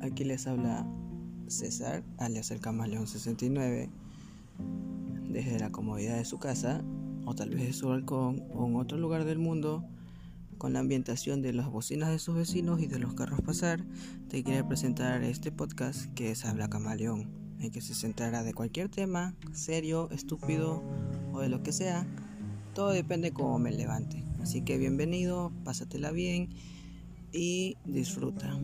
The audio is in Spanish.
Aquí les habla César, alias el Camaleón 69, desde la comodidad de su casa, o tal vez de su balcón, o en otro lugar del mundo, con la ambientación de las bocinas de sus vecinos y de los carros pasar, te quiero presentar este podcast que es Habla Camaleón, en que se centrará de cualquier tema, serio, estúpido o de lo que sea. Todo depende cómo me levante. Así que bienvenido, pásatela bien y disfruta.